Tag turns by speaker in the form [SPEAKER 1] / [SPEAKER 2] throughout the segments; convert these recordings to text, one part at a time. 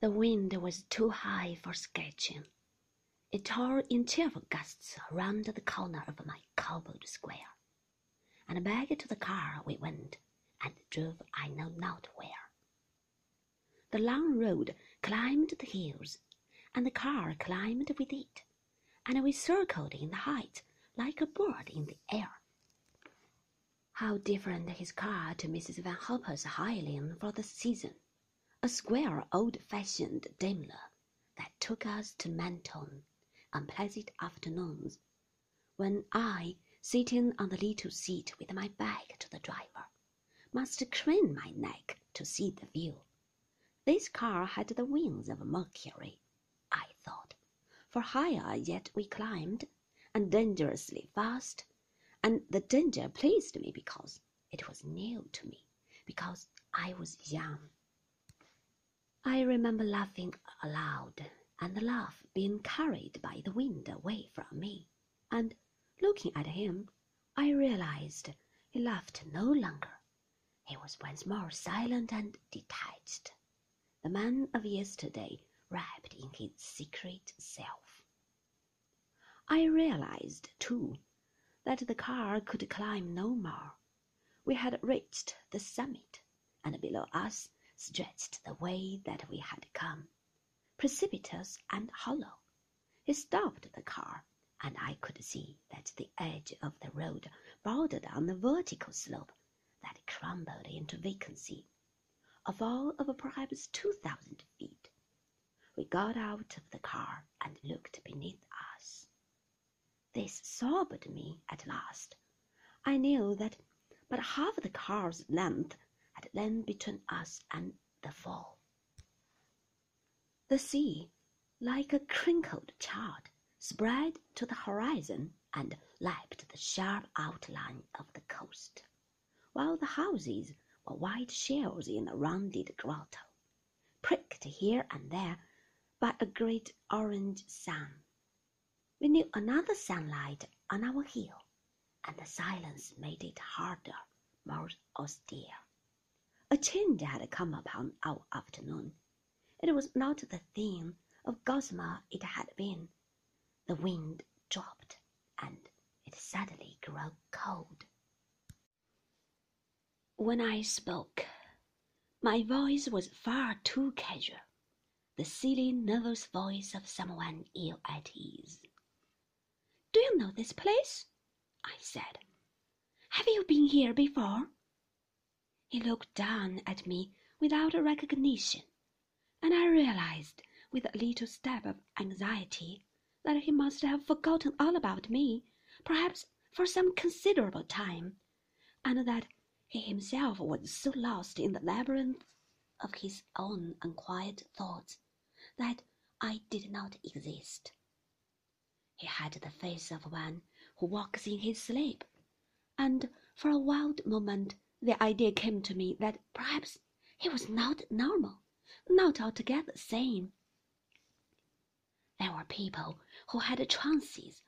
[SPEAKER 1] The wind was too high for sketching. It tore in cheerful gusts round the corner of my cobbled square, and back to the car we went, and drove I know not where. The long road climbed the hills, and the car climbed with it, and we circled in the height like a bird in the air. How different his car to Mrs. Van Hopper's hireling for the season! A square, old-fashioned Daimler that took us to Mentone on pleasant afternoons, when I, sitting on the little seat with my back to the driver, must crane my neck to see the view. This car had the wings of Mercury, I thought, for higher yet we climbed, and dangerously fast and the danger pleased me because it was new to me, because I was young. I remember laughing aloud, and the laugh being carried by the wind away from me, and looking at him, I realized he laughed no longer. He was once more silent and detached, the man of yesterday wrapped in his secret self. I realized, too, that the car could climb no more. We had reached the summit, and below us stretched the way that we had come, precipitous and hollow. He stopped the car, and I could see that the edge of the road bordered on a vertical slope that crumbled into vacancy, a fall of perhaps two thousand feet. We got out of the car and looked beneath us. This sobered me at last. I knew that but half the car's length lain between us and the fall. The sea, like a crinkled chart, spread to the horizon and lapped the sharp outline of the coast, while the houses were white shells in a rounded grotto, pricked here and there by a great orange sun. We knew another sunlight on our hill, and the silence made it harder, more austere. A change had come upon our afternoon. It was not the thing of gossamer it had been. The wind dropped, and it suddenly grew cold. When I spoke, my voice was far too casual, the silly, nervous voice of someone ill at ease. Do you know this place? I said. Have you been here before? He looked down at me without recognition, and I realized with a little stab of anxiety that he must have forgotten all about me, perhaps for some considerable time, and that he himself was so lost in the labyrinth of his own unquiet thoughts that I did not exist. He had the face of one who walks in his sleep, and for a wild moment the idea came to me that perhaps he was not normal, not altogether sane. There were people who had trances.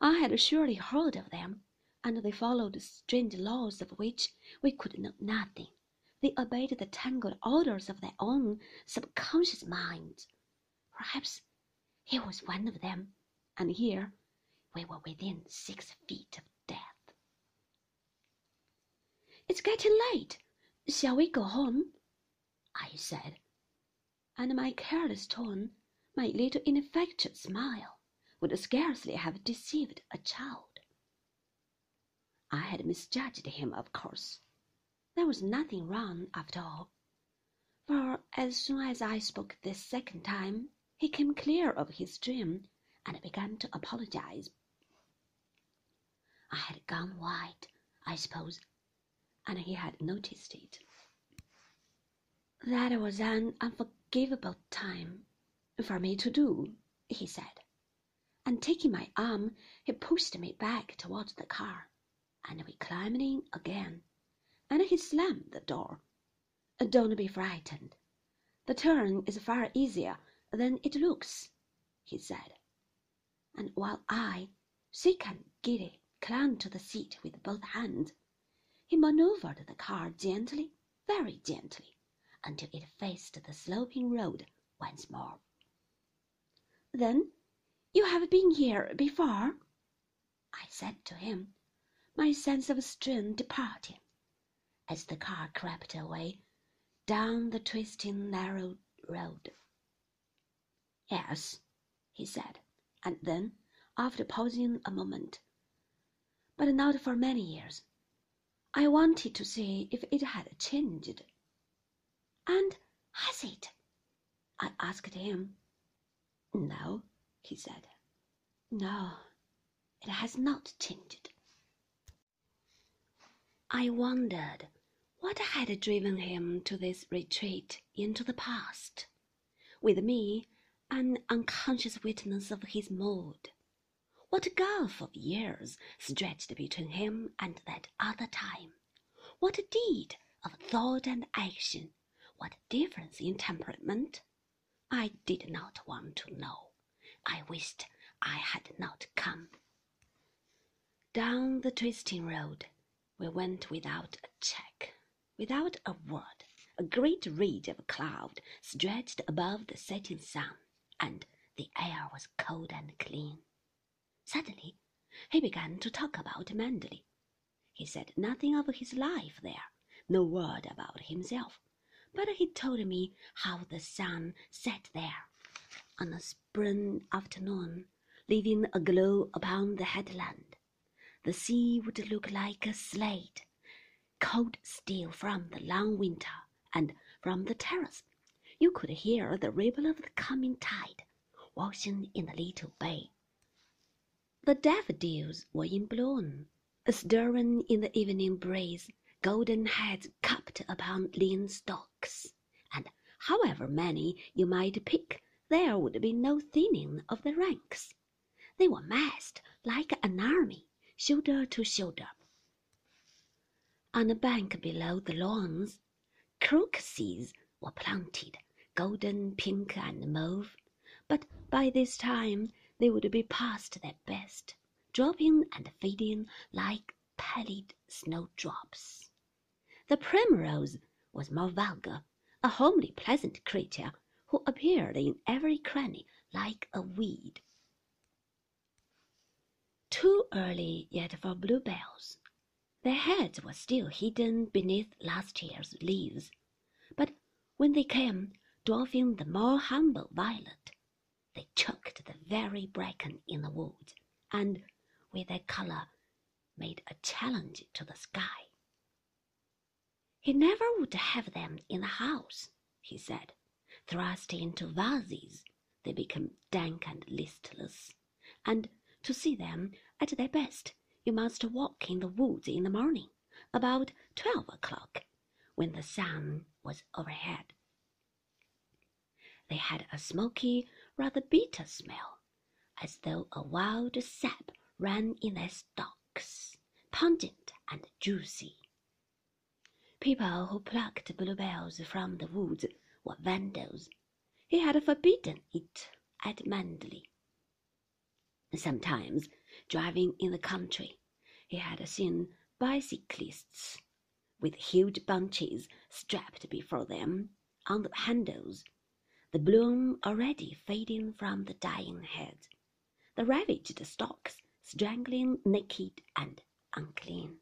[SPEAKER 1] I had surely heard of them, and they followed strange laws of which we could know nothing. They obeyed the tangled orders of their own subconscious minds. Perhaps he was one of them and here we were within six feet of. It's getting late. Shall we go home? I said, and my careless tone, my little ineffectual smile, would scarcely have deceived a child. I had misjudged him, of course. There was nothing wrong after all, for as soon as I spoke this second time, he came clear of his dream and began to apologize. I had gone white, I suppose, and he had noticed it. That was an unforgivable time for me to do, he said, and taking my arm, he pushed me back towards the car, and we climbed in again, and he slammed the door. Don't be frightened. The turn is far easier than it looks, he said and while I, sick and giddy, clung to the seat with both hands, he maneuvered the car gently, very gently, until it faced the sloping road once more.
[SPEAKER 2] Then you have been here before? I said to him, my sense of strain departing, as the car crept away down the twisting narrow road.
[SPEAKER 1] Yes, he said, and then, after pausing a moment, but not for many years, I wanted to see if it had changed.
[SPEAKER 2] And has it? I asked him.
[SPEAKER 1] No, he said.
[SPEAKER 2] No, it has not changed.
[SPEAKER 1] I wondered what had driven him to this retreat into the past, with me an unconscious witness of his mood. What a gulf of years stretched between him and that other time? What a deed of thought and action? What a difference in temperament? I did not want to know. I wished I had not come. Down the twisting road we went without a check, without a word. A great ridge of cloud stretched above the setting sun, and the air was cold and clean. Suddenly he began to talk about Manderley. He said nothing of his life there, no word about himself but he told me how the sun set there on a spring afternoon, leaving a glow upon the headland. The sea would look like a slate, cold still from the long winter, and from the terrace you could hear the ripple of the coming tide washing in the little bay. The daffodils were in bloom, stirring in the evening breeze golden heads cupped upon lean stalks, and however many you might pick, there would be no thinning of the ranks. They were massed like an army, shoulder to shoulder. On a bank below the lawns, crocuses were planted, golden, pink, and mauve, but by this time they would be past their best, dropping and fading like pallid snowdrops. The primrose was more vulgar, a homely, pleasant creature who appeared in every cranny like a weed. Too early yet for bluebells. Their heads were still hidden beneath last year's leaves, but when they came, dwarfing the more humble violet, they choked very bracken in the woods, and, with their color, made a challenge to the sky. He never would have them in the house, he said. Thrust into vases, they become dank and listless, and to see them at their best, you must walk in the woods in the morning, about twelve o'clock, when the sun was overhead. They had a smoky, rather bitter smell, as though a wild sap ran in their stalks, pungent and juicy. People who plucked bluebells from the woods were vandals. He had forbidden it at Manderley. Sometimes, driving in the country, he had seen bicyclists with huge bunches strapped before them on the handles, the bloom already fading from the dying heads, the ravaged stalks strangling naked and unclean.